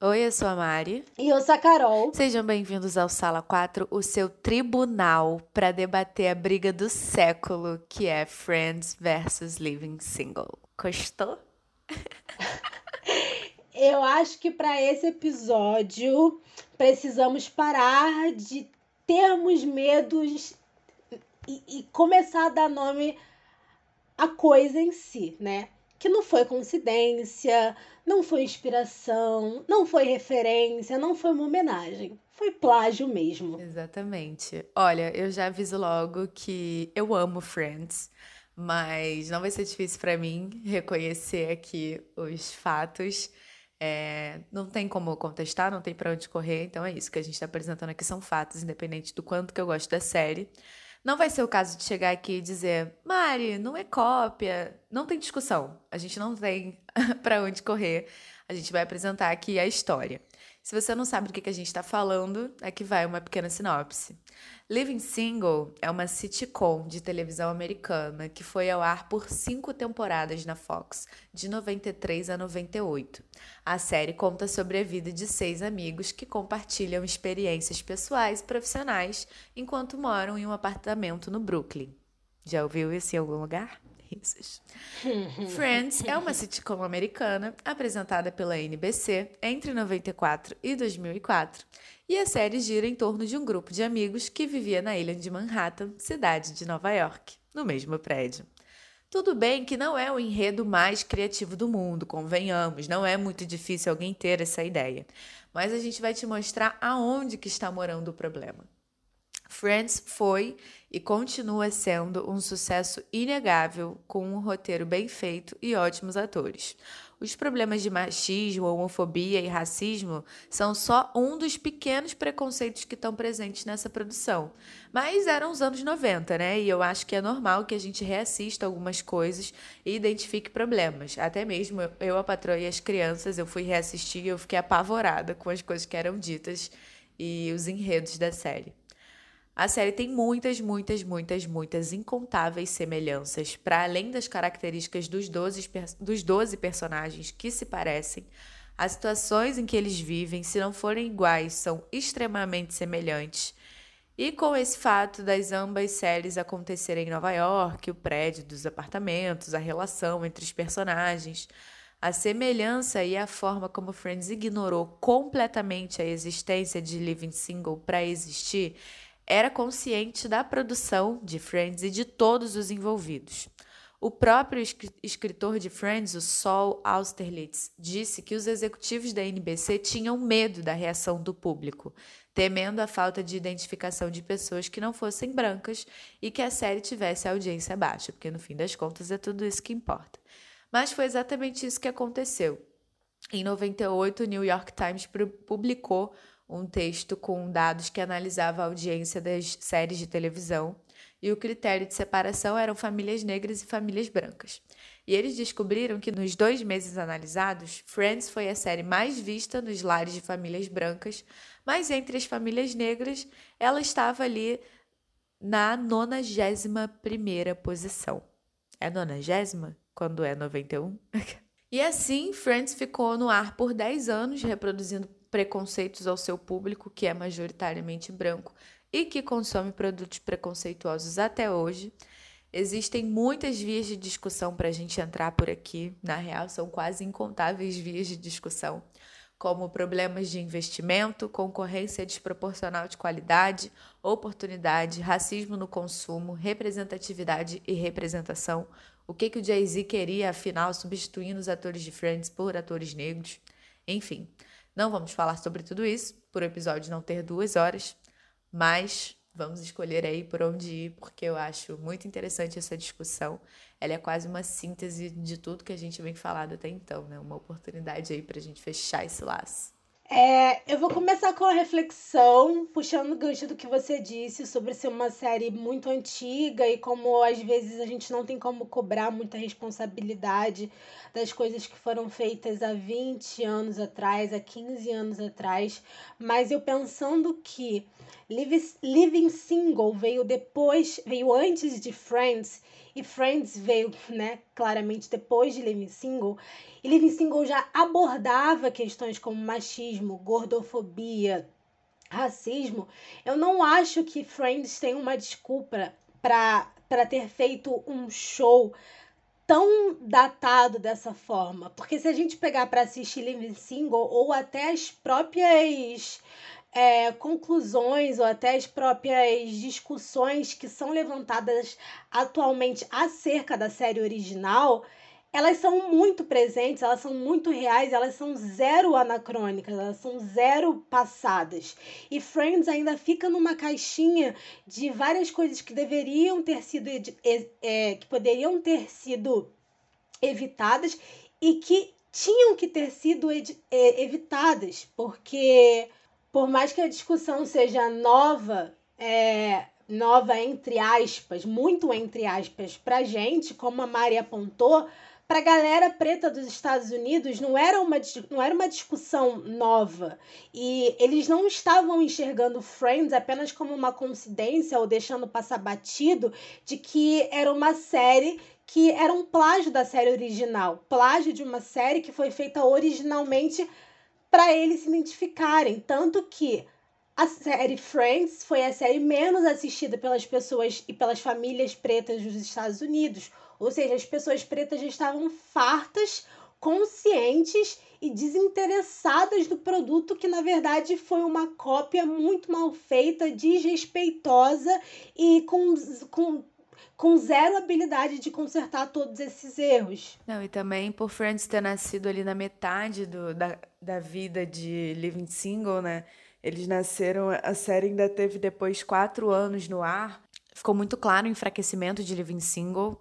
Oi, eu sou a Mari. E eu sou a Carol. Sejam bem-vindos ao Sala 4, o seu tribunal para debater a briga do século, que é Friends versus Living Single. Gostou? eu acho que para esse episódio precisamos parar de termos medos e, e começar a dar nome à coisa em si, né? Que não foi coincidência, não foi inspiração, não foi referência, não foi uma homenagem. Foi plágio mesmo. Exatamente. Olha, eu já aviso logo que eu amo Friends, mas não vai ser difícil para mim reconhecer aqui os fatos. É, não tem como contestar, não tem para onde correr, então é isso que a gente está apresentando aqui são fatos, independente do quanto que eu gosto da série. Não vai ser o caso de chegar aqui e dizer, Mari, não é cópia. Não tem discussão. A gente não tem para onde correr. A gente vai apresentar aqui a história. Se você não sabe do que a gente está falando, aqui vai uma pequena sinopse. Living Single é uma sitcom de televisão americana que foi ao ar por cinco temporadas na Fox, de 93 a 98. A série conta sobre a vida de seis amigos que compartilham experiências pessoais e profissionais enquanto moram em um apartamento no Brooklyn. Já ouviu isso em algum lugar? Risos. Friends é uma sitcom americana apresentada pela NBC entre 94 e 2004, e a série gira em torno de um grupo de amigos que vivia na ilha de Manhattan, cidade de Nova York, no mesmo prédio. Tudo bem que não é o enredo mais criativo do mundo, convenhamos, não é muito difícil alguém ter essa ideia. Mas a gente vai te mostrar aonde que está morando o problema. Friends foi e continua sendo um sucesso inegável, com um roteiro bem feito e ótimos atores. Os problemas de machismo, homofobia e racismo são só um dos pequenos preconceitos que estão presentes nessa produção. Mas eram os anos 90, né? E eu acho que é normal que a gente reassista algumas coisas e identifique problemas. Até mesmo eu, a patroa e as crianças, eu fui reassistir e eu fiquei apavorada com as coisas que eram ditas e os enredos da série. A série tem muitas, muitas, muitas, muitas incontáveis semelhanças, para além das características dos 12, dos 12 personagens que se parecem. As situações em que eles vivem, se não forem iguais, são extremamente semelhantes. E com esse fato das ambas séries acontecerem em Nova York, o prédio dos apartamentos, a relação entre os personagens, a semelhança e a forma como Friends ignorou completamente a existência de Living Single para existir era consciente da produção de Friends e de todos os envolvidos. O próprio escritor de Friends, o Saul Austerlitz, disse que os executivos da NBC tinham medo da reação do público, temendo a falta de identificação de pessoas que não fossem brancas e que a série tivesse audiência baixa, porque no fim das contas é tudo isso que importa. Mas foi exatamente isso que aconteceu. Em 98, o New York Times publicou um texto com dados que analisava a audiência das séries de televisão e o critério de separação eram famílias negras e famílias brancas. E eles descobriram que nos dois meses analisados, Friends foi a série mais vista nos lares de famílias brancas, mas entre as famílias negras, ela estava ali na 91 primeira posição. É nonagésima? Quando é 91? e assim, Friends ficou no ar por 10 anos, reproduzindo preconceitos ao seu público, que é majoritariamente branco e que consome produtos preconceituosos até hoje. Existem muitas vias de discussão para a gente entrar por aqui. Na real, são quase incontáveis vias de discussão, como problemas de investimento, concorrência desproporcional de qualidade, oportunidade, racismo no consumo, representatividade e representação. O que, que o Jay-Z queria, afinal, substituindo os atores de Friends por atores negros? Enfim, não vamos falar sobre tudo isso, por episódio não ter duas horas, mas vamos escolher aí por onde ir, porque eu acho muito interessante essa discussão. Ela é quase uma síntese de tudo que a gente vem falando até então, né? Uma oportunidade aí para a gente fechar esse laço. É, eu vou começar com a reflexão, puxando o gancho do que você disse sobre ser uma série muito antiga e como às vezes a gente não tem como cobrar muita responsabilidade das coisas que foram feitas há 20 anos atrás, há 15 anos atrás, mas eu pensando que Living Single veio depois, veio antes de Friends e Friends veio, né, claramente depois de Living Single, e Living Single já abordava questões como machismo, gordofobia, racismo, eu não acho que Friends tem uma desculpa para ter feito um show tão datado dessa forma. Porque se a gente pegar para assistir Living Single ou até as próprias é, conclusões ou até as próprias discussões que são levantadas atualmente acerca da série original, elas são muito presentes, elas são muito reais, elas são zero anacrônicas, elas são zero passadas. E Friends ainda fica numa caixinha de várias coisas que deveriam ter sido é, que poderiam ter sido evitadas e que tinham que ter sido evitadas, porque por mais que a discussão seja nova, é, nova entre aspas, muito entre aspas, pra gente, como a Mari apontou, para a galera preta dos Estados Unidos não era, uma, não era uma discussão nova. E eles não estavam enxergando Friends apenas como uma coincidência ou deixando passar batido de que era uma série que era um plágio da série original. Plágio de uma série que foi feita originalmente para eles se identificarem. Tanto que a série Friends foi a série menos assistida pelas pessoas e pelas famílias pretas dos Estados Unidos. Ou seja, as pessoas pretas já estavam fartas, conscientes e desinteressadas do produto que na verdade foi uma cópia muito mal feita, desrespeitosa e com, com com zero habilidade de consertar todos esses erros. Não, e também por Friends ter nascido ali na metade do, da, da vida de Living Single, né? Eles nasceram, a série ainda teve depois quatro anos no ar. Ficou muito claro o enfraquecimento de Living Single.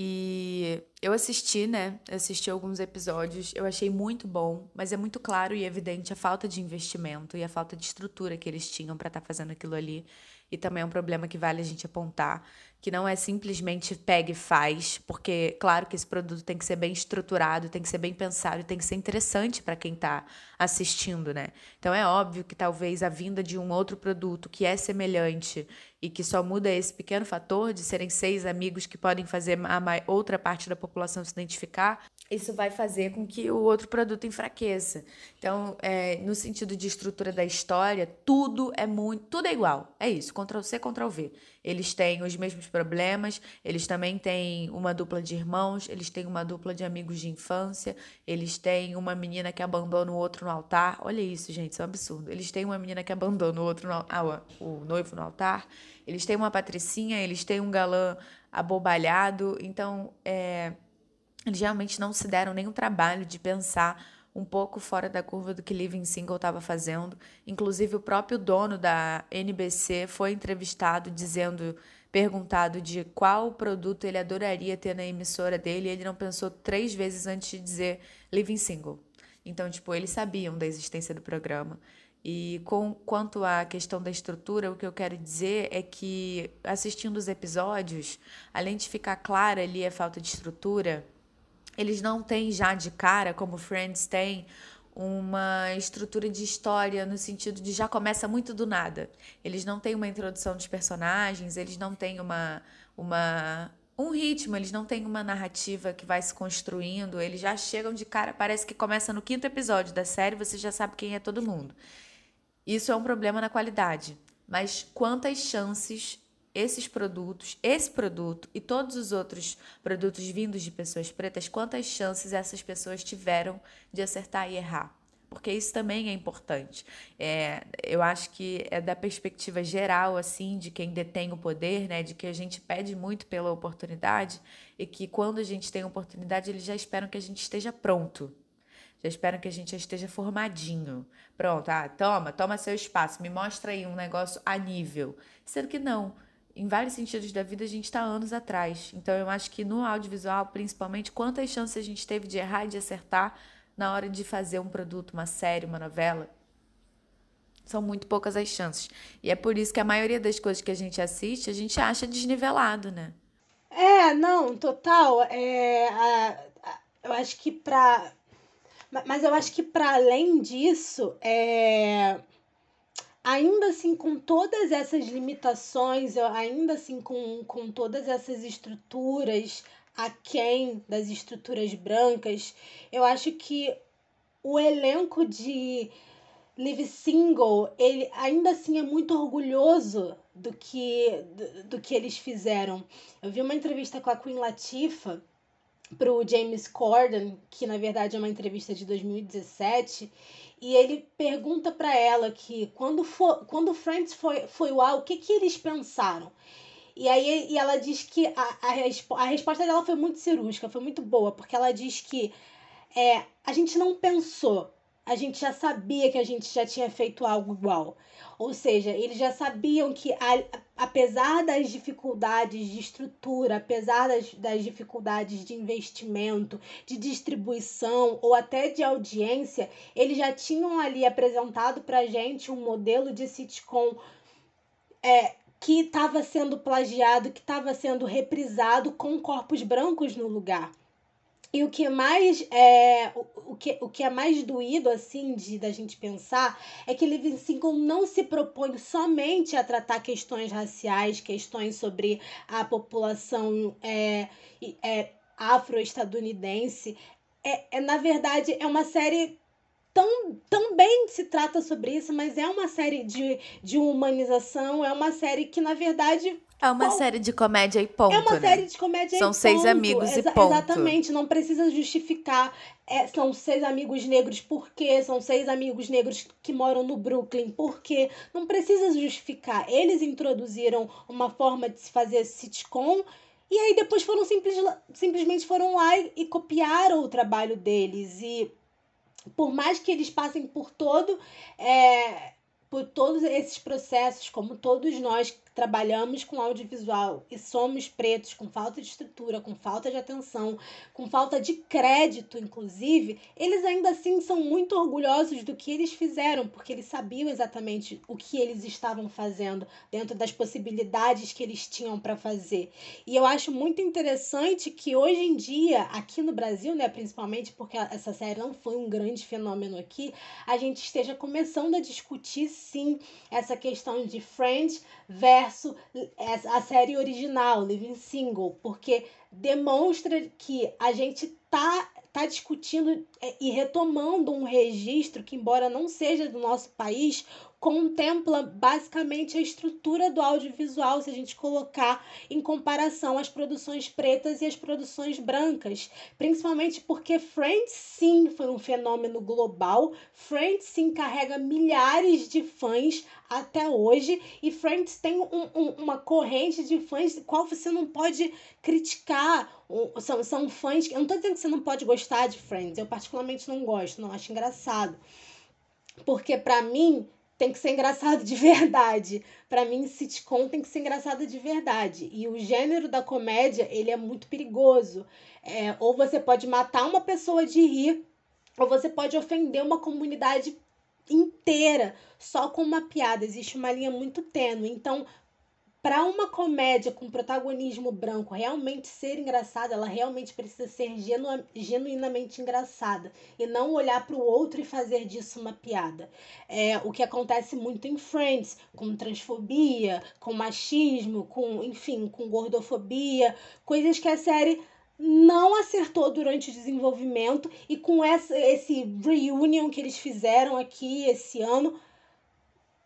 E eu assisti, né? Assisti alguns episódios, eu achei muito bom, mas é muito claro e evidente a falta de investimento e a falta de estrutura que eles tinham para estar tá fazendo aquilo ali. E também é um problema que vale a gente apontar que não é simplesmente pega e faz, porque claro que esse produto tem que ser bem estruturado, tem que ser bem pensado, tem que ser interessante para quem está assistindo, né? Então é óbvio que talvez a vinda de um outro produto que é semelhante e que só muda esse pequeno fator de serem seis amigos que podem fazer a outra parte da população se identificar, isso vai fazer com que o outro produto enfraqueça. Então, é, no sentido de estrutura da história, tudo é muito, tudo é igual. É isso, Ctrl C, Ctrl V. Eles têm os mesmos problemas, eles também têm uma dupla de irmãos, eles têm uma dupla de amigos de infância, eles têm uma menina que abandona o outro no altar. Olha isso, gente, isso é um absurdo. Eles têm uma menina que abandona o outro no, ah, o noivo no altar. Eles têm uma patricinha, eles têm um galã abobalhado. Então, é eles realmente não se deram nenhum trabalho de pensar um pouco fora da curva do que Living Single estava fazendo. Inclusive, o próprio dono da NBC foi entrevistado dizendo, perguntado de qual produto ele adoraria ter na emissora dele, e ele não pensou três vezes antes de dizer Living Single. Então, tipo, eles sabiam da existência do programa. E com, quanto à questão da estrutura, o que eu quero dizer é que assistindo os episódios, além de ficar clara ali a falta de estrutura, eles não têm já de cara, como Friends tem, uma estrutura de história no sentido de já começa muito do nada. Eles não têm uma introdução dos personagens, eles não têm uma, uma um ritmo, eles não têm uma narrativa que vai se construindo, eles já chegam de cara, parece que começa no quinto episódio da série, você já sabe quem é todo mundo. Isso é um problema na qualidade. Mas quantas chances esses produtos, esse produto e todos os outros produtos vindos de pessoas pretas, quantas chances essas pessoas tiveram de acertar e errar? Porque isso também é importante. É, eu acho que é da perspectiva geral, assim, de quem detém o poder, né? De que a gente pede muito pela oportunidade e que quando a gente tem oportunidade, eles já esperam que a gente esteja pronto. Já esperam que a gente já esteja formadinho. Pronto, ah, toma, toma seu espaço, me mostra aí um negócio a nível. Sendo que não em vários sentidos da vida, a gente está anos atrás. Então, eu acho que no audiovisual, principalmente, quantas chances a gente teve de errar e de acertar na hora de fazer um produto, uma série, uma novela. São muito poucas as chances. E é por isso que a maioria das coisas que a gente assiste, a gente acha desnivelado, né? É, não, total. É, a, a, eu acho que para. Mas eu acho que para além disso, é ainda assim, com todas essas limitações, ainda assim, com, com todas essas estruturas aquém das estruturas brancas, eu acho que o elenco de Live Single, ele ainda assim é muito orgulhoso do que, do, do que eles fizeram. Eu vi uma entrevista com a Queen Latifah para o James Corden, que na verdade é uma entrevista de 2017, e ele pergunta para ela que quando, for, quando Friends foi, foi lá, o que, que eles pensaram? E aí e ela diz que a, a, a resposta dela foi muito cirúrgica, foi muito boa, porque ela diz que é, a gente não pensou, a gente já sabia que a gente já tinha feito algo igual. Ou seja, eles já sabiam que, a, apesar das dificuldades de estrutura, apesar das, das dificuldades de investimento, de distribuição ou até de audiência, eles já tinham ali apresentado para gente um modelo de sitcom é, que estava sendo plagiado, que estava sendo reprisado com corpos brancos no lugar. E o que é mais é o, que, o que é mais doído assim de da gente pensar é que Living Single não se propõe somente a tratar questões raciais, questões sobre a população é, é, afro-estadunidense. É, é, na verdade, é uma série tão, também se trata sobre isso, mas é uma série de, de humanização, é uma série que, na verdade, é uma Qual? série de comédia e ponto. É uma né? série de comédia são e ponto. São seis amigos Exa e ponto. Exatamente, não precisa justificar. É, são seis amigos negros por quê? São seis amigos negros que moram no Brooklyn por quê? Não precisa justificar. Eles introduziram uma forma de se fazer sitcom e aí depois foram simples, simplesmente foram lá e, e copiaram o trabalho deles. E por mais que eles passem por todo. É, por todos esses processos, como todos nós trabalhamos com audiovisual e somos pretos, com falta de estrutura, com falta de atenção, com falta de crédito, inclusive, eles ainda assim são muito orgulhosos do que eles fizeram, porque eles sabiam exatamente o que eles estavam fazendo dentro das possibilidades que eles tinham para fazer. E eu acho muito interessante que hoje em dia, aqui no Brasil, né, principalmente porque essa série não foi um grande fenômeno aqui, a gente esteja começando a discutir sim essa questão de Friends versus a série original, Living Single, porque demonstra que a gente tá, tá discutindo é, e retomando um registro que, embora não seja do nosso país, contempla basicamente a estrutura do audiovisual, se a gente colocar em comparação as produções pretas e as produções brancas. Principalmente porque Friends, sim, foi um fenômeno global. Friends, sim, carrega milhares de fãs até hoje. E Friends tem um, um, uma corrente de fãs qual você não pode criticar. São, são fãs. Eu não estou dizendo que você não pode gostar de Friends. Eu, particularmente, não gosto, não acho engraçado. Porque, para mim, tem que ser engraçado de verdade. Para mim, sitcom tem que ser engraçado de verdade. E o gênero da comédia, ele é muito perigoso. É, ou você pode matar uma pessoa de rir, ou você pode ofender uma comunidade inteira só com uma piada. Existe uma linha muito tênue. Então, para uma comédia com protagonismo branco realmente ser engraçada, ela realmente precisa ser genu genuinamente engraçada e não olhar para o outro e fazer disso uma piada. É o que acontece muito em Friends, com transfobia, com machismo, com, enfim, com gordofobia, coisas que a série não acertou durante o desenvolvimento e com essa, esse reunion que eles fizeram aqui esse ano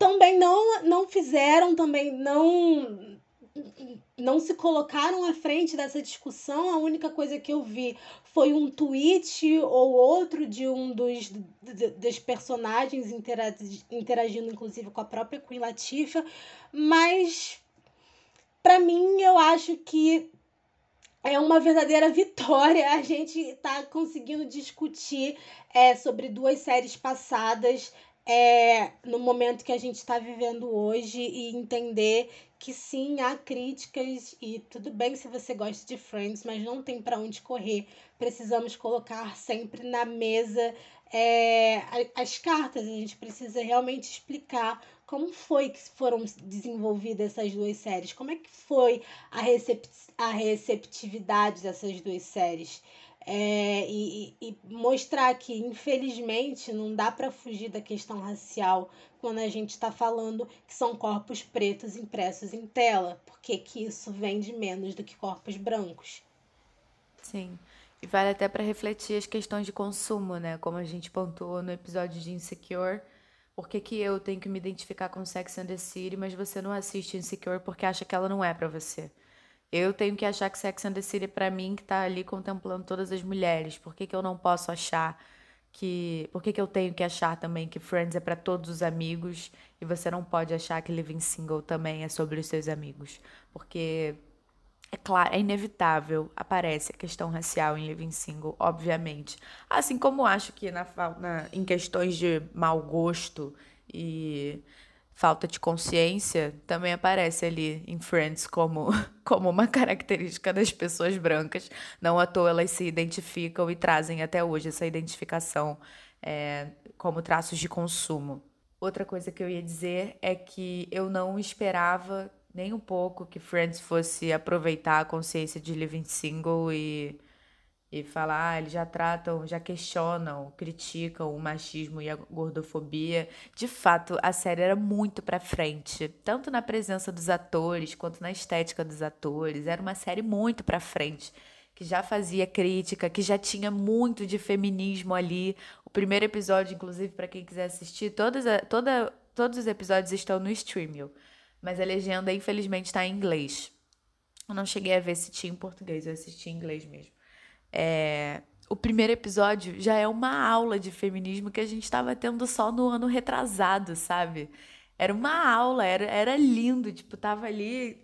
também não, não fizeram, também não não se colocaram à frente dessa discussão. A única coisa que eu vi foi um tweet ou outro de um dos, dos personagens interagindo, inclusive, com a própria Queen Latifah. Mas, para mim, eu acho que é uma verdadeira vitória a gente estar tá conseguindo discutir é, sobre duas séries passadas é, no momento que a gente está vivendo hoje e entender que sim, há críticas e tudo bem se você gosta de Friends, mas não tem para onde correr. Precisamos colocar sempre na mesa é, as cartas. A gente precisa realmente explicar como foi que foram desenvolvidas essas duas séries, como é que foi a, recept a receptividade dessas duas séries. É, e, e, mostrar que, infelizmente, não dá para fugir da questão racial quando a gente está falando que são corpos pretos impressos em tela, porque que isso vende menos do que corpos brancos. Sim. E vale até para refletir as questões de consumo, né? Como a gente pontuou no episódio de Insecure. Por que, que eu tenho que me identificar com Sex and the City, mas você não assiste Insecure porque acha que ela não é para você? Eu tenho que achar que Sex and the City pra mim, que tá ali contemplando todas as mulheres. Por que, que eu não posso achar que. Por que, que eu tenho que achar também que Friends é para todos os amigos e você não pode achar que Living Single também é sobre os seus amigos? Porque é claro, é inevitável, aparece a questão racial em Living Single, obviamente. Assim como acho que na, na, em questões de mau gosto e falta de consciência também aparece ali em Friends como, como uma característica das pessoas brancas. Não à toa elas se identificam e trazem até hoje essa identificação é, como traços de consumo. Outra coisa que eu ia dizer é que eu não esperava nem um pouco que Friends fosse aproveitar a consciência de Living Single e e falar, ah, eles já tratam, já questionam, criticam o machismo e a gordofobia. De fato, a série era muito para frente, tanto na presença dos atores quanto na estética dos atores. Era uma série muito para frente, que já fazia crítica, que já tinha muito de feminismo ali. O primeiro episódio, inclusive, para quem quiser assistir, todos, toda, todos os episódios estão no streaming, mas a legenda infelizmente está em inglês. Eu não cheguei a ver se tinha em português, eu assisti em inglês mesmo. É, o primeiro episódio já é uma aula de feminismo que a gente estava tendo só no ano retrasado, sabe? Era uma aula, era, era lindo, tipo, tava ali.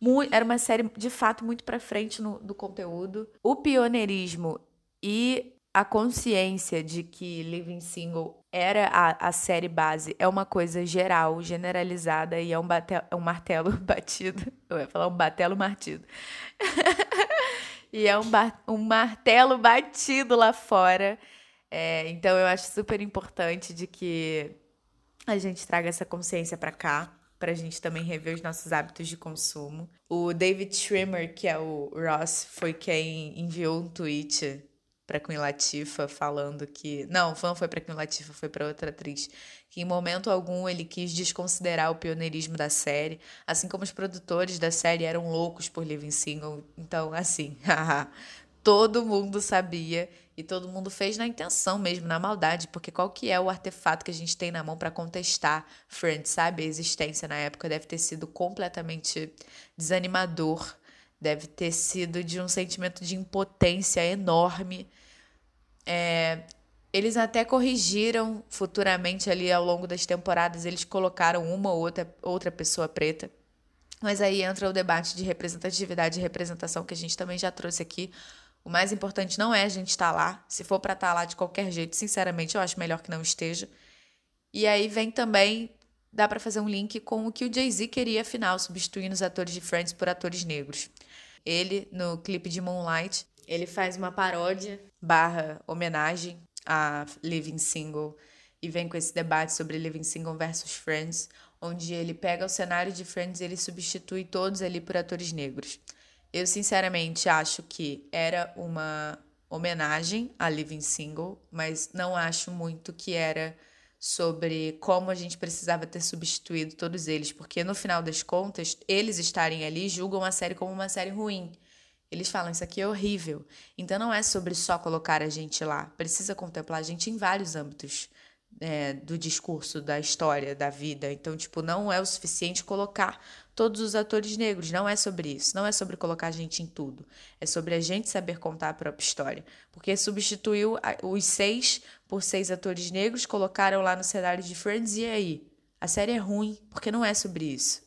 Muito, era uma série de fato muito para frente no, do conteúdo. O pioneirismo e a consciência de que Living Single era a, a série base é uma coisa geral, generalizada e é um, bate, é um martelo batido. Eu ia falar um batelo martido. e é um, um martelo batido lá fora. É, então eu acho super importante de que a gente traga essa consciência para cá, para a gente também rever os nossos hábitos de consumo. O David Schwimmer, que é o Ross, foi quem enviou um tweet para Queen Latifah falando que não, não foi para Queen Latifah, foi para outra atriz, que em momento algum ele quis desconsiderar o pioneirismo da série, assim como os produtores da série eram loucos por Living Single. Então, assim, todo mundo sabia e todo mundo fez na intenção mesmo, na maldade, porque qual que é o artefato que a gente tem na mão para contestar Friends, sabe? A existência na época deve ter sido completamente desanimador deve ter sido de um sentimento de impotência enorme. É, eles até corrigiram futuramente ali ao longo das temporadas, eles colocaram uma ou outra, outra pessoa preta. Mas aí entra o debate de representatividade e representação que a gente também já trouxe aqui. O mais importante não é a gente estar tá lá. Se for para estar tá lá de qualquer jeito, sinceramente, eu acho melhor que não esteja. E aí vem também dá para fazer um link com o que o Jay-Z queria afinal, substituindo os atores de Friends por atores negros. Ele, no clipe de Moonlight, ele faz uma paródia barra homenagem a Living Single e vem com esse debate sobre Living Single versus Friends, onde ele pega o cenário de Friends e ele substitui todos ali por atores negros. Eu sinceramente acho que era uma homenagem a Living Single, mas não acho muito que era sobre como a gente precisava ter substituído todos eles, porque no final das contas, eles estarem ali julgam a série como uma série ruim. Eles falam isso aqui é horrível. Então não é sobre só colocar a gente lá, precisa contemplar a gente em vários âmbitos é, do discurso, da história, da vida. Então, tipo, não é o suficiente colocar todos os atores negros. Não é sobre isso. Não é sobre colocar a gente em tudo. É sobre a gente saber contar a própria história. Porque substituiu os seis por seis atores negros, colocaram lá no cenário de Friends, e aí? A série é ruim, porque não é sobre isso.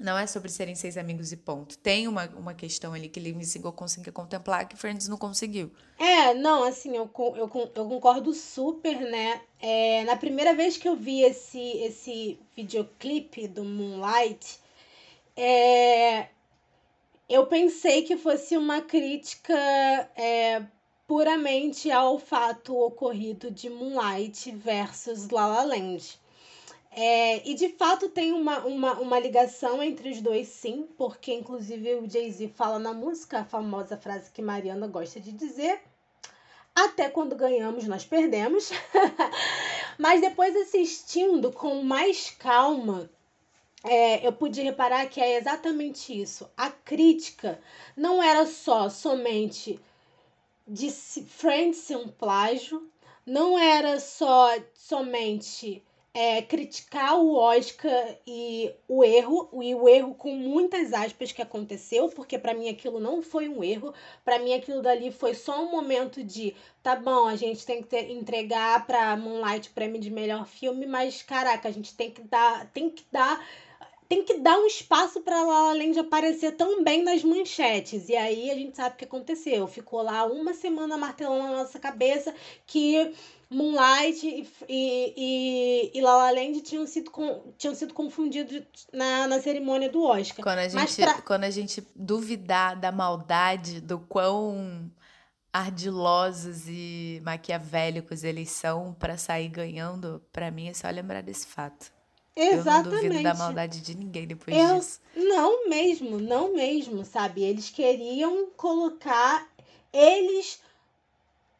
Não é sobre serem seis amigos e ponto. Tem uma, uma questão ali que Living Single conseguiu contemplar que Friends não conseguiu. É, não, assim, eu, eu, eu concordo super, né? É, na primeira vez que eu vi esse, esse videoclipe do Moonlight, é, eu pensei que fosse uma crítica é, puramente ao fato ocorrido de Moonlight versus La La Land. É, e de fato tem uma, uma, uma ligação entre os dois, sim, porque inclusive o Jay-Z fala na música a famosa frase que Mariana gosta de dizer: Até quando ganhamos, nós perdemos. Mas depois assistindo com mais calma, é, eu pude reparar que é exatamente isso. A crítica não era só somente de Friends ser um plágio, não era só somente é, criticar o Oscar e o erro, e o erro com muitas aspas que aconteceu, porque para mim aquilo não foi um erro, para mim aquilo dali foi só um momento de, tá bom, a gente tem que ter, entregar para Moonlight o prêmio de melhor filme, mas caraca, a gente tem que dar, tem que dar tem que dar um espaço para La La Land aparecer também nas manchetes. E aí a gente sabe o que aconteceu. Ficou lá uma semana martelando na nossa cabeça que Moonlight e, e, e La La Land tinham sido, com, tinham sido confundidos na, na cerimônia do Oscar. Quando a, gente, pra... quando a gente duvidar da maldade, do quão ardilosos e maquiavélicos eles são para sair ganhando, para mim é só lembrar desse fato. Exatamente. Eu não duvido da maldade de ninguém depois eu, disso. Não mesmo, não mesmo, sabe? Eles queriam colocar eles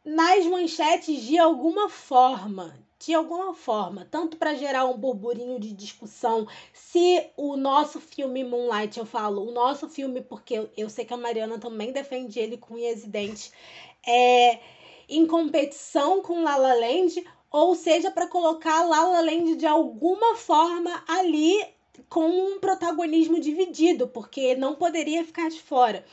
nas manchetes de alguma forma. De alguma forma, tanto para gerar um burburinho de discussão, se o nosso filme Moonlight, eu falo, o nosso filme, porque eu, sei que a Mariana também defende ele com Resident, é em competição com La La Land, ou seja, para colocar La La Land de alguma forma ali com um protagonismo dividido, porque não poderia ficar de fora.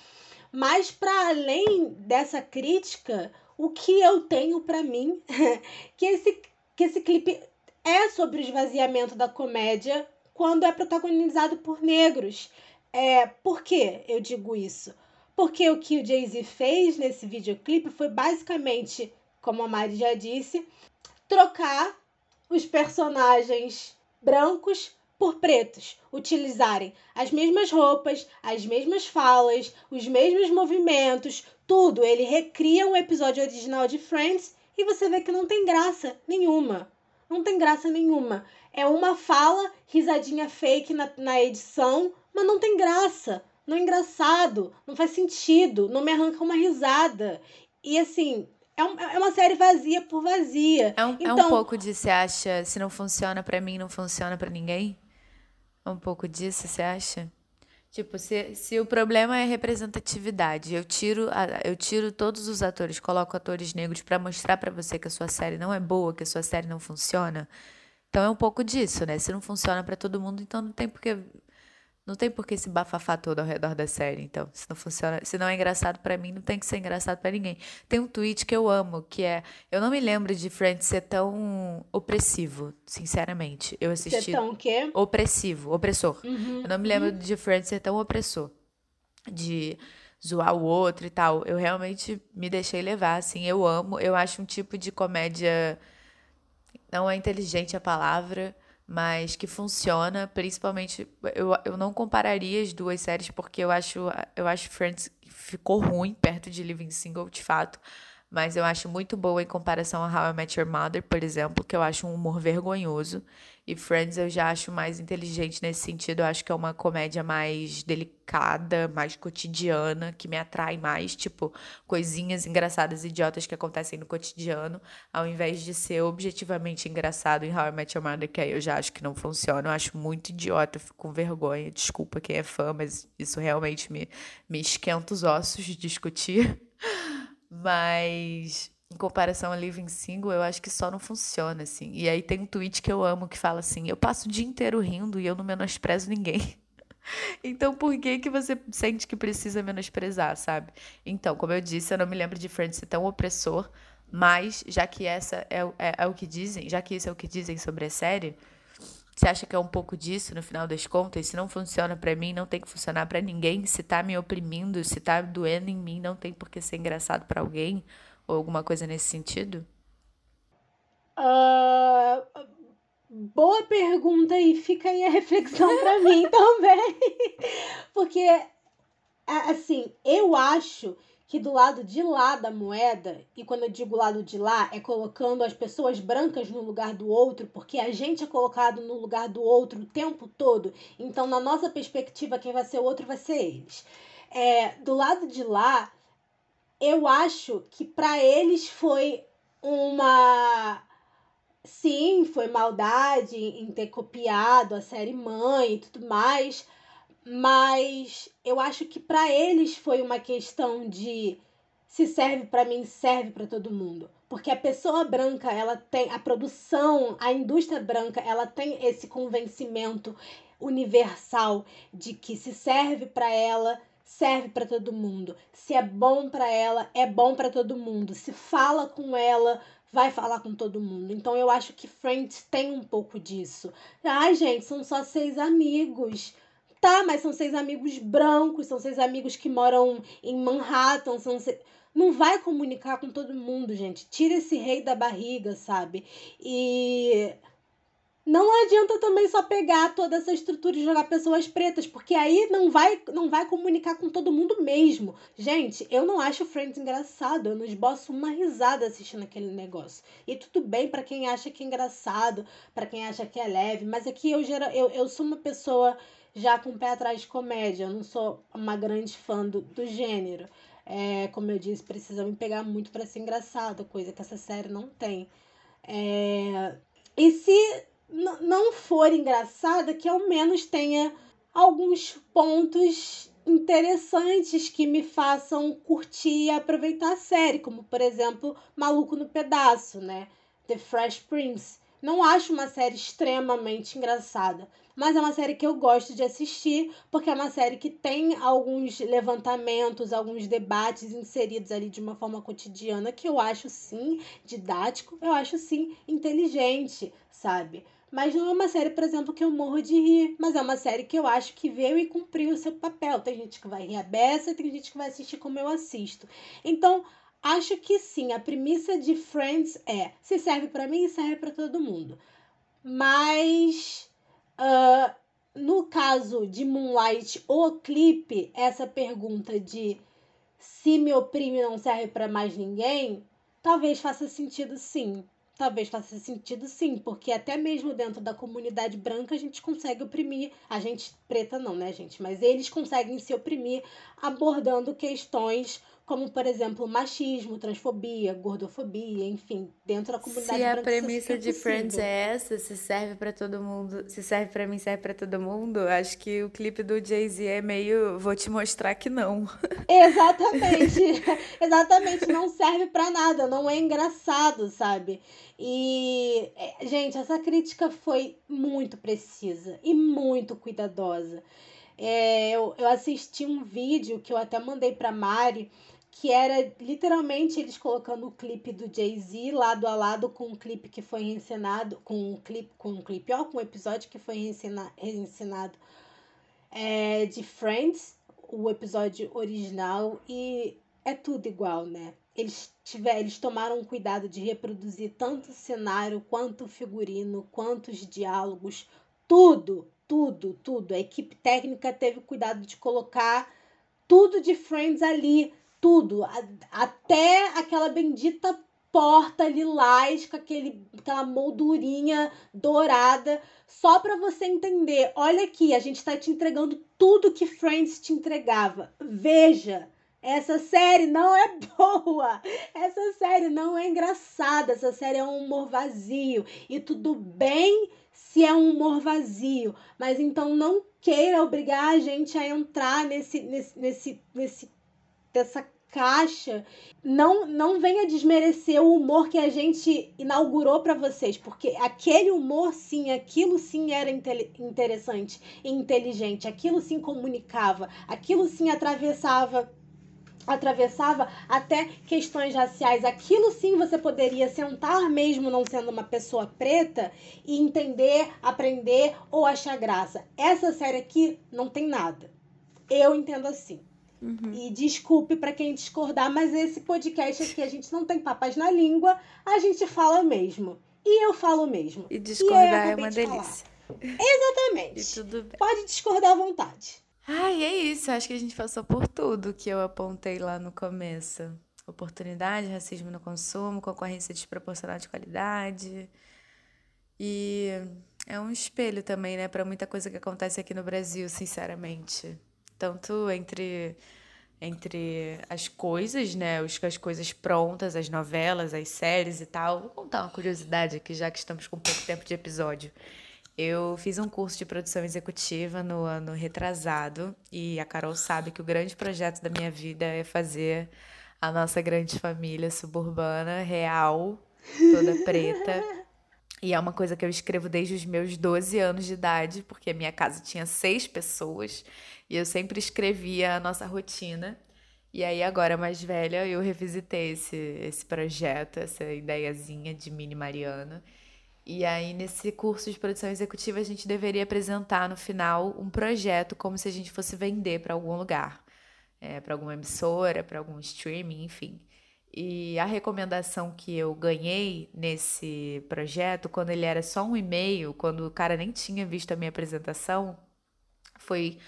Mas para além dessa crítica, o que eu tenho para mim que esse que esse clipe é sobre o esvaziamento da comédia quando é protagonizado por negros. É, por que eu digo isso? Porque o que o Jay-Z fez nesse videoclipe foi basicamente, como a Mari já disse, trocar os personagens brancos por pretos, utilizarem as mesmas roupas, as mesmas falas, os mesmos movimentos, tudo. Ele recria um episódio original de Friends e você vê que não tem graça nenhuma. Não tem graça nenhuma. É uma fala, risadinha fake na, na edição, mas não tem graça. Não é engraçado, não faz sentido, não me arranca uma risada. E assim, é, é uma série vazia por vazia. É um, então, é um então pouco de você acha, se não funciona para mim, não funciona para ninguém? Um pouco disso, você acha? Tipo, se, se o problema é representatividade, eu tiro, eu tiro todos os atores, coloco atores negros para mostrar para você que a sua série não é boa, que a sua série não funciona. Então é um pouco disso, né? Se não funciona para todo mundo, então não tem porque não tem por que esse bafafá todo ao redor da série, então. Se não funciona, se não é engraçado para mim, não tem que ser engraçado para ninguém. Tem um tweet que eu amo, que é, eu não me lembro de Friends ser tão opressivo, sinceramente. Eu assisti Ser tão o quê? Opressivo, opressor. Uhum, eu não me lembro uhum. de Friends ser tão opressor. De zoar o outro e tal. Eu realmente me deixei levar, assim, eu amo, eu acho um tipo de comédia não é inteligente a palavra, mas que funciona, principalmente eu, eu não compararia as duas séries porque eu acho eu acho Friends ficou ruim perto de Living Single de fato, mas eu acho muito boa em comparação a How I Met Your Mother, por exemplo, que eu acho um humor vergonhoso. E Friends eu já acho mais inteligente nesse sentido. Eu acho que é uma comédia mais delicada, mais cotidiana, que me atrai mais, tipo, coisinhas engraçadas, idiotas que acontecem no cotidiano, ao invés de ser objetivamente engraçado em How I Met Your Mother, que aí eu já acho que não funciona. Eu acho muito idiota, eu fico com vergonha. Desculpa quem é fã, mas isso realmente me, me esquenta os ossos de discutir. Mas em comparação a Living Single, eu acho que só não funciona, assim. E aí tem um tweet que eu amo que fala assim: eu passo o dia inteiro rindo e eu não menosprezo ninguém. então por que que você sente que precisa menosprezar, sabe? Então, como eu disse, eu não me lembro de Friends ser tão opressor, mas já que essa é, é, é o que dizem, já que isso é o que dizem sobre a série. Você acha que é um pouco disso no final das contas? Se não funciona para mim, não tem que funcionar para ninguém. Se tá me oprimindo, se tá doendo em mim, não tem por que ser engraçado para alguém ou alguma coisa nesse sentido? Uh, boa pergunta e fica aí a reflexão para mim também. Porque assim, eu acho que do lado de lá da moeda, e quando eu digo lado de lá, é colocando as pessoas brancas no lugar do outro, porque a gente é colocado no lugar do outro o tempo todo. Então, na nossa perspectiva, quem vai ser o outro vai ser eles. É, do lado de lá, eu acho que para eles foi uma. Sim, foi maldade em ter copiado a série Mãe e tudo mais mas eu acho que para eles foi uma questão de se serve para mim, serve para todo mundo. Porque a pessoa branca, ela tem a produção, a indústria branca, ela tem esse convencimento universal de que se serve para ela, serve para todo mundo. Se é bom para ela, é bom para todo mundo. Se fala com ela, vai falar com todo mundo. Então eu acho que Friends tem um pouco disso. Ai, gente, são só seis amigos. Tá, mas são seis amigos brancos, são seis amigos que moram em Manhattan, são seis... Não vai comunicar com todo mundo, gente. Tira esse rei da barriga, sabe? E não adianta também só pegar toda essa estrutura e jogar pessoas pretas, porque aí não vai não vai comunicar com todo mundo mesmo. Gente, eu não acho Friends engraçado, eu não esboço uma risada assistindo aquele negócio. E tudo bem para quem acha que é engraçado, para quem acha que é leve, mas aqui eu, eu, eu sou uma pessoa já com o pé atrás de comédia. Eu não sou uma grande fã do, do gênero. É, como eu disse, precisa me pegar muito para ser engraçado, coisa que essa série não tem. É, e se não for engraçada, que ao menos tenha alguns pontos interessantes que me façam curtir e aproveitar a série, como por exemplo Maluco no Pedaço, né? The Fresh Prince. Não acho uma série extremamente engraçada, mas é uma série que eu gosto de assistir, porque é uma série que tem alguns levantamentos, alguns debates inseridos ali de uma forma cotidiana que eu acho sim didático, eu acho sim inteligente, sabe? Mas não é uma série, por exemplo, que eu morro de rir, mas é uma série que eu acho que veio e cumpriu o seu papel. Tem gente que vai rir a beça, tem gente que vai assistir como eu assisto. Então, acho que sim, a premissa de Friends é: se serve para mim, serve para todo mundo. Mas Uh, no caso de Moonlight, o clipe, essa pergunta de se me oprime não serve para mais ninguém, talvez faça sentido sim. Talvez faça sentido sim, porque até mesmo dentro da comunidade branca a gente consegue oprimir, a gente preta não, né, gente? Mas eles conseguem se oprimir abordando questões como, por exemplo, machismo, transfobia, gordofobia, enfim, dentro da comunidade Se a premissa de Friends é essa, se serve para todo mundo, se serve para mim, serve para todo mundo, acho que o clipe do Jay-Z é meio vou te mostrar que não. Exatamente. Exatamente, não serve para nada, não é engraçado, sabe? E, é, gente, essa crítica foi muito precisa e muito cuidadosa. É, eu, eu assisti um vídeo que eu até mandei para Mari, que era literalmente eles colocando o clipe do Jay-Z lado a lado com o clipe que foi reencenado, com o clipe, com o clipe, ó, com o episódio que foi reencenado é, de Friends, o episódio original, e é tudo igual, né? Eles, tiver, eles tomaram cuidado de reproduzir tanto o cenário, quanto o figurino, quanto os diálogos, tudo, tudo, tudo. A equipe técnica teve cuidado de colocar tudo de Friends ali tudo, até aquela bendita porta lilás com aquele, aquela moldurinha dourada, só para você entender. Olha aqui, a gente está te entregando tudo que Friends te entregava. Veja, essa série não é boa. Essa série não é engraçada. Essa série é um humor vazio. E tudo bem se é um humor vazio, mas então não queira obrigar a gente a entrar nesse nesse nesse, nesse dessa caixa, não não venha desmerecer o humor que a gente inaugurou para vocês, porque aquele humor sim, aquilo sim era interessante e inteligente, aquilo sim comunicava, aquilo sim atravessava atravessava até questões raciais. Aquilo sim você poderia sentar mesmo não sendo uma pessoa preta e entender, aprender ou achar graça. Essa série aqui não tem nada. Eu entendo assim. Uhum. E desculpe para quem discordar, mas esse podcast aqui a gente não tem papas na língua, a gente fala mesmo. E eu falo mesmo. E discordar e é uma de delícia. Exatamente. Pode discordar à vontade. Ai, é isso. Acho que a gente passou por tudo que eu apontei lá no começo. Oportunidade, racismo no consumo, concorrência desproporcional de qualidade. E é um espelho também, né, para muita coisa que acontece aqui no Brasil, sinceramente. Tanto entre entre as coisas, né, os, as coisas prontas, as novelas, as séries e tal. Vou contar uma curiosidade aqui, já que estamos com pouco tempo de episódio. Eu fiz um curso de produção executiva no ano retrasado e a Carol sabe que o grande projeto da minha vida é fazer a nossa grande família suburbana real, toda preta. E é uma coisa que eu escrevo desde os meus 12 anos de idade, porque a minha casa tinha seis pessoas e eu sempre escrevia a nossa rotina. E aí, agora mais velha, eu revisitei esse, esse projeto, essa ideiazinha de Mini Mariana. E aí, nesse curso de produção executiva, a gente deveria apresentar no final um projeto como se a gente fosse vender para algum lugar, é, para alguma emissora, para algum streaming, enfim. E a recomendação que eu ganhei nesse projeto, quando ele era só um e-mail, quando o cara nem tinha visto a minha apresentação, foi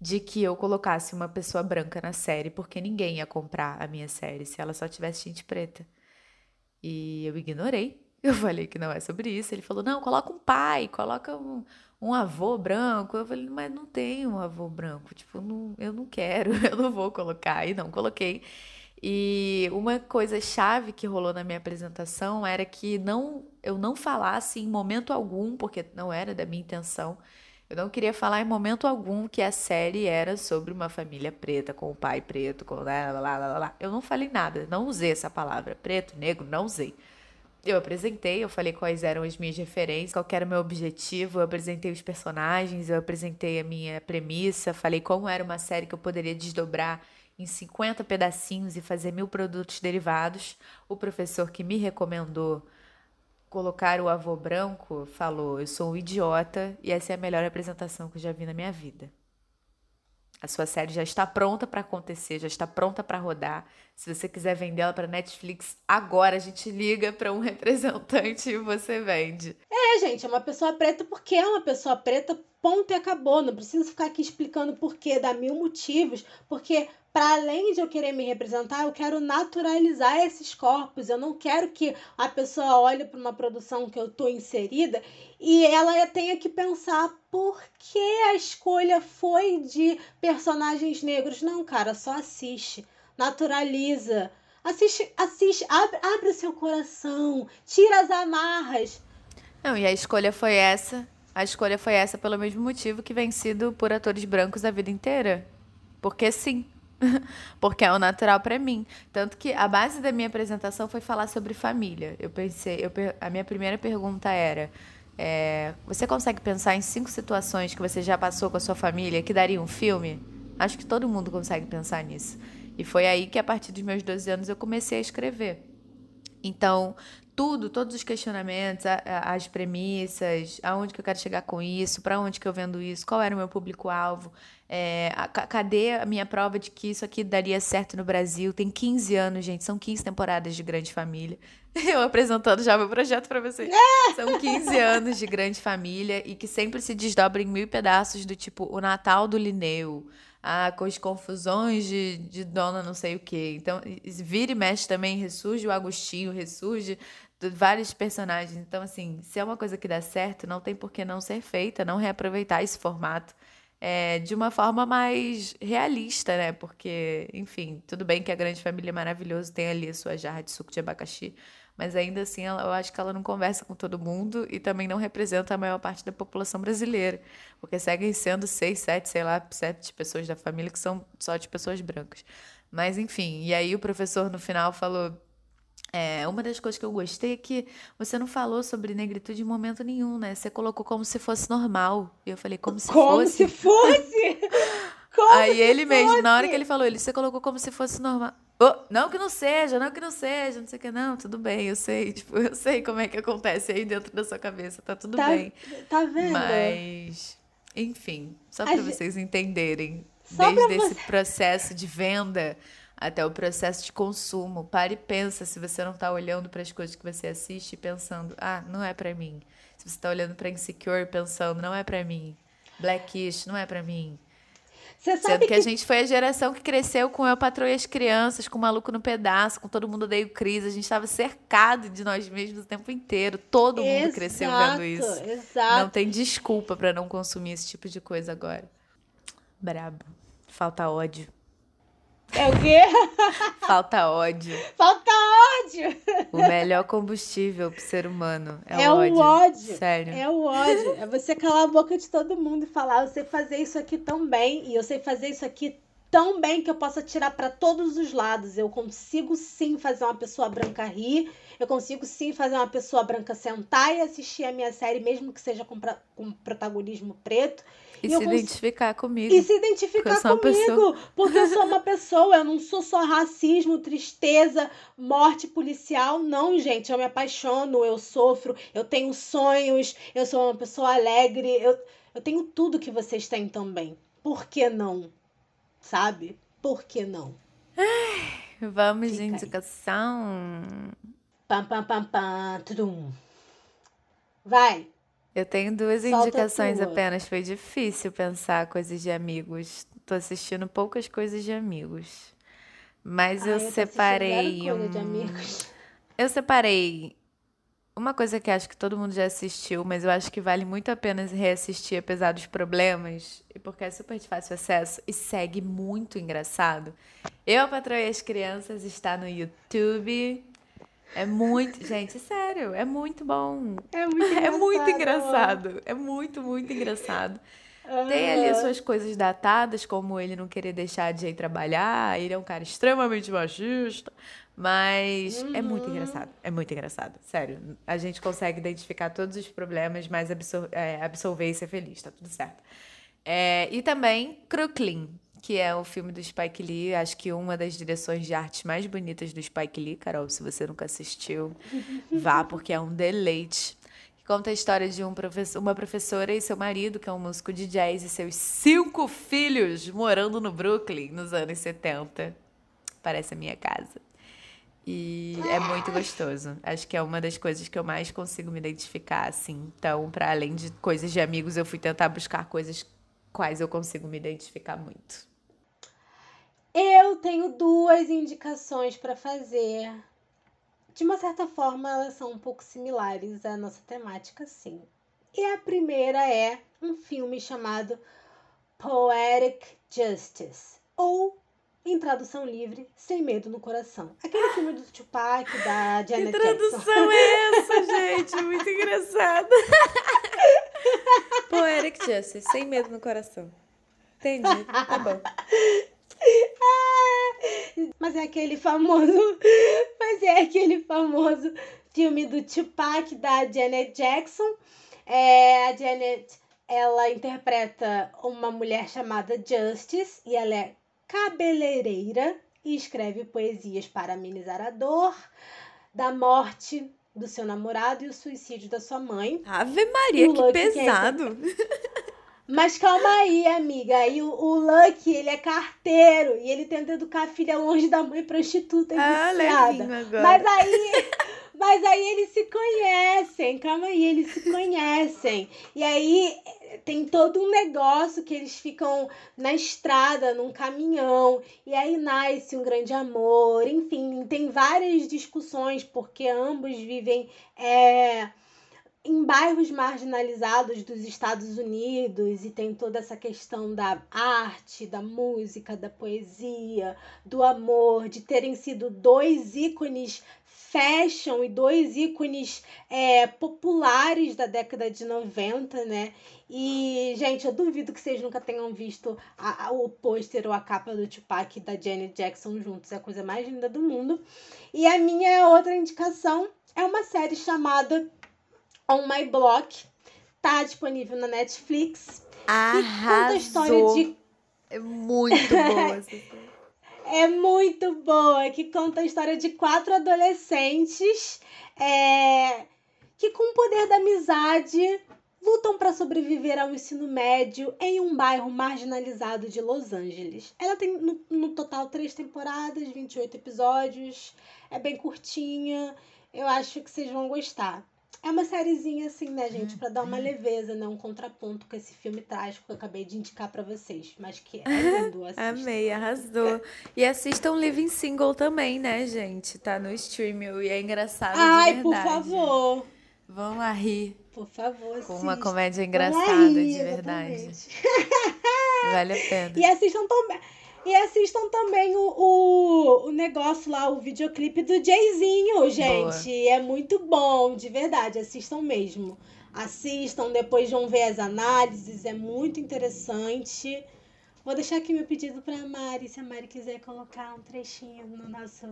de que eu colocasse uma pessoa branca na série, porque ninguém ia comprar a minha série se ela só tivesse gente preta. E eu ignorei eu falei que não é sobre isso. Ele falou: não, coloca um pai, coloca um, um avô branco. Eu falei: mas não tem um avô branco. Tipo, não, eu não quero, eu não vou colocar. E não coloquei. E uma coisa chave que rolou na minha apresentação era que não eu não falasse em momento algum, porque não era da minha intenção. Eu não queria falar em momento algum que a série era sobre uma família preta, com o pai preto, com lá, lá, lá, lá. Eu não falei nada, não usei essa palavra. Preto, negro, não usei. Eu apresentei, eu falei quais eram as minhas referências, qual era o meu objetivo, eu apresentei os personagens, eu apresentei a minha premissa, falei como era uma série que eu poderia desdobrar em 50 pedacinhos e fazer mil produtos derivados. O professor que me recomendou colocar o avô branco falou: Eu sou um idiota e essa é a melhor apresentação que eu já vi na minha vida. A sua série já está pronta para acontecer, já está pronta para rodar. Se você quiser vender ela para Netflix, agora a gente liga para um representante e você vende. É, gente, é uma pessoa preta porque é uma pessoa preta, ponto e acabou. Não precisa ficar aqui explicando porquê, dá mil motivos, porque para além de eu querer me representar, eu quero naturalizar esses corpos. Eu não quero que a pessoa olhe para uma produção que eu tô inserida e ela tenha que pensar por que a escolha foi de personagens negros. Não, cara, só assiste, naturaliza. Assiste, assiste, abre, abre o seu coração, tira as amarras. Não, e a escolha foi essa. A escolha foi essa pelo mesmo motivo que vem sido por atores brancos a vida inteira. Porque sim, porque é o natural para mim. Tanto que a base da minha apresentação foi falar sobre família. Eu pensei, eu, a minha primeira pergunta era: é, você consegue pensar em cinco situações que você já passou com a sua família que daria um filme? Acho que todo mundo consegue pensar nisso. E foi aí que, a partir dos meus 12 anos, eu comecei a escrever. Então, tudo, todos os questionamentos, as premissas, aonde que eu quero chegar com isso, para onde que eu vendo isso, qual era o meu público-alvo, é, cadê a minha prova de que isso aqui daria certo no Brasil? Tem 15 anos, gente, são 15 temporadas de Grande Família. Eu apresentando já meu projeto para vocês. São 15 anos de Grande Família e que sempre se desdobra em mil pedaços do tipo o Natal do Lineu, ah, com as confusões de, de dona não sei o quê. Então, vira e mexe também, ressurge o Agostinho, ressurge vários personagens. Então, assim, se é uma coisa que dá certo, não tem por que não ser feita, não reaproveitar esse formato é, de uma forma mais realista, né? Porque, enfim, tudo bem que a grande família maravilhosa, tem ali a sua jarra de suco de abacaxi, mas ainda assim ela, eu acho que ela não conversa com todo mundo e também não representa a maior parte da população brasileira, porque seguem sendo seis, sete, sei lá, sete pessoas da família que são só de pessoas brancas. Mas enfim, e aí o professor no final falou é, uma das coisas que eu gostei é que você não falou sobre negritude em momento nenhum, né? Você colocou como se fosse normal. E eu falei, como se como fosse. Se fosse? Como Aí se ele fosse? mesmo, na hora que ele falou, ele, você colocou como se fosse normal. Oh, não que não seja, não que não seja, não sei o que, não, tudo bem, eu sei, tipo, eu sei como é que acontece aí dentro da sua cabeça, tá tudo tá, bem. Tá vendo? Mas, enfim, só para vocês entenderem, só desde esse você... processo de venda até o processo de consumo. Pare e pensa se você não está olhando para as coisas que você assiste pensando, ah, não é para mim. Se você está olhando para Insecure pensando, não é para mim. Blackish, não é para mim. Você sabe Sendo que, que, a gente foi a geração que cresceu com Eu Patroa e as Crianças, com o Maluco no Pedaço, com Todo Mundo Odeio Cris. A gente estava cercado de nós mesmos o tempo inteiro. Todo mundo cresceu vendo isso. Exato. Não tem desculpa para não consumir esse tipo de coisa agora. Brabo. Falta ódio. É o quê? Falta ódio. Falta ódio. O melhor combustível pro ser humano é, É o o ódio. ódio. Sério. É o ódio. É você calar a boca de todo mundo e falar: eu sei fazer isso aqui tão bem, e eu sei fazer isso aqui tão bem que eu posso atirar para todos os lados. Eu consigo sim fazer uma pessoa branca rir, eu consigo sim fazer uma pessoa branca sentar e assistir a minha série, mesmo que seja com, pra- com protagonismo preto. E E se cons- identificar comigo. E se identificar comigo, porque eu sou uma pessoa, eu não sou só racismo, tristeza, morte policial, não, gente. Eu me apaixono, eu sofro, eu tenho sonhos, eu sou uma pessoa alegre, eu, eu tenho tudo que vocês têm também. Por que não? Sabe? Por que não? Vamos de aí. indicação. Pam, pam, pam, pam, tudum. Vai. Eu tenho duas Solta indicações apenas. Foi difícil pensar coisas de amigos. Tô assistindo poucas coisas de amigos. Mas Ai, eu assistindo separei. coisa de um- amigos. Eu separei uma coisa que acho que todo mundo já assistiu, mas eu acho que vale muito a pena reassistir, apesar dos problemas, e porque é super de fácil acesso e segue muito engraçado. Eu, a Patroa e as Crianças está no YouTube. É muito. Gente, sério, é muito bom. É muito engraçado. É muito engraçado. É muito, muito engraçado. Tem ali as suas coisas datadas, como ele não querer deixar de ir trabalhar, ele é um cara extremamente machista, mas é muito Uhum. engraçado, é muito engraçado, sério. A gente consegue identificar todos os problemas, mas absor é, absolver e ser feliz, tá tudo certo. É, e também Crooklyn, que é o filme do Spike Lee, acho que uma das direções de arte mais bonitas do Spike Lee, Carol, se você nunca assistiu, vá, porque é um deleite. Que conta a história de um professor, uma professora e seu marido, que é um músico de jazz, e seus cinco filhos morando no Brooklyn nos anos 70. Parece a minha casa. E é muito gostoso. Acho que é uma das coisas que eu mais consigo me identificar, assim. Então, para além de coisas de amigos, eu fui tentar buscar coisas quais eu consigo me identificar muito. Eu tenho duas indicações para fazer. De uma certa forma, elas são um pouco similares à nossa temática, sim. E a primeira é um filme chamado Poetic Justice, ou, em tradução livre, Sem Medo no Coração. Aquele filme do Tupac, da Janet Jackson. é essa, gente? Muito engraçado. Poetic Justice, sem medo no coração. Entendi, tá bom. Mas é aquele famoso. Mas é aquele famoso filme do Tupac da Janet Jackson. É, a Janet ela interpreta uma mulher chamada Justice e ela é cabeleireira e escreve poesias para amenizar a dor da morte do seu namorado e o suicídio da sua mãe. Ave Maria, o que Lucky, é pesado. Mas calma aí, amiga. E o, o Lucky, ele é carteiro e ele tenta educar a filha longe da mãe prostituta e Ah, viciada. Mas aí, mas aí eles se conhecem. Calma aí, eles se conhecem. E aí eh, tem todo um negócio que eles ficam na estrada, num caminhão. E aí nasce um grande amor. Enfim, tem várias discussões porque ambos vivem é, em bairros marginalizados dos Estados Unidos e tem toda essa questão da arte, da música, da poesia, do amor, de terem sido dois ícones fashion e dois ícones é, populares da década de 90, né? E, gente, eu duvido que vocês nunca tenham visto a- a- o pôster ou a capa do Tupac e da Janet Jackson juntos. É a coisa mais linda do mundo. E a minha outra indicação é uma série chamada On My Block. Tá disponível na Netflix. E conta a história Arrasou. de É muito boa essa série. É muito boa, que conta a história de quatro adolescentes é, que, com o poder da amizade, lutam para sobreviver ao ensino médio em um bairro marginalizado de Los Angeles. Ela tem, no, no total, três temporadas, 28 episódios, é bem curtinha, eu acho que vocês vão gostar. É uma sériezinha assim, né, gente? Pra dar uma leveza, né? Um contraponto com esse filme trágico que eu acabei de indicar pra vocês. Mas que lindo, assistam. Amei, arrasou. E assistam Living Single também, né, gente? Tá no stream e é engraçado Ai, de por favor. Vão lá rir Por favor, com uma assistam. comédia engraçada, rir, de verdade. exatamente. Vale a pena. E assistam também. E assistam também o, o, o negócio lá, o videoclipe do Jayzinho, gente. É muito bom, de verdade. Assistam mesmo. Assistam, depois vão ver as análises, é muito interessante. Vou deixar aqui meu pedido pra Mari, se a Mari quiser colocar um trechinho no nosso,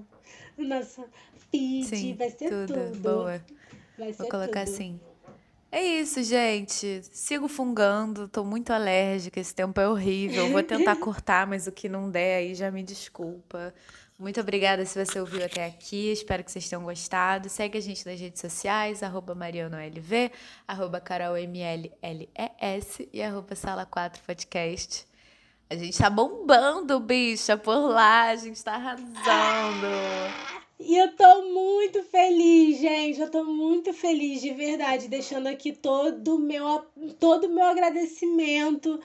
no nosso feed. Sim, vai ser tudo. tudo. Boa. Vai ser Vou colocar tudo. assim. É isso, gente. Sigo fungando, tô muito alérgica, esse tempo é horrível. Vou tentar cortar, mas o que não der aí já me desculpa. Muito obrigada se você ouviu até aqui. Espero que vocês tenham gostado. Segue a gente nas redes sociais, arroba marianoLV, arroba carolmlles e arroba sala4podcast. A gente tá bombando, bicha, por lá. A gente tá arrasando. E eu tô muito feliz, gente. Eu tô muito feliz, de verdade. Deixando aqui todo o meu, todo meu agradecimento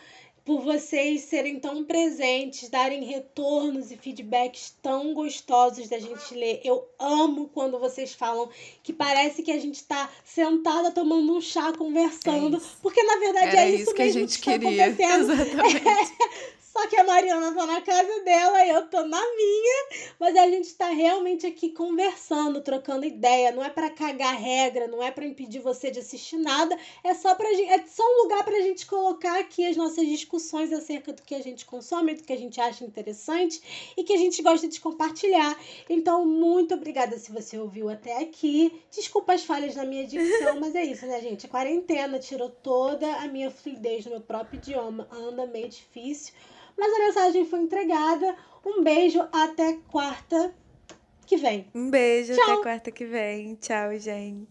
por vocês serem tão presentes, darem retornos e feedbacks tão gostosos da gente ler. Eu amo quando vocês falam que parece que a gente tá sentada tomando um chá conversando, É porque na verdade Era é isso, isso que a gente que está queria. acontecendo. Exatamente. Só que a Mariana tá na casa dela eu tô na minha, mas a gente tá realmente aqui conversando, trocando ideia. Não é pra cagar regra, não é pra impedir você de assistir nada, é só pra gente, é só um lugar pra gente colocar aqui as nossas discussões acerca do que a gente consome, do que a gente acha interessante e que a gente gosta de compartilhar. Então, muito obrigada se você ouviu até aqui. Desculpa as falhas na minha dicção, mas é isso, né, gente? A quarentena tirou toda a minha fluidez no meu próprio idioma. Anda meio difícil. Mas a mensagem foi entregada. Um beijo até quarta que vem. Um beijo, Tchau. até quarta que vem. Tchau, gente.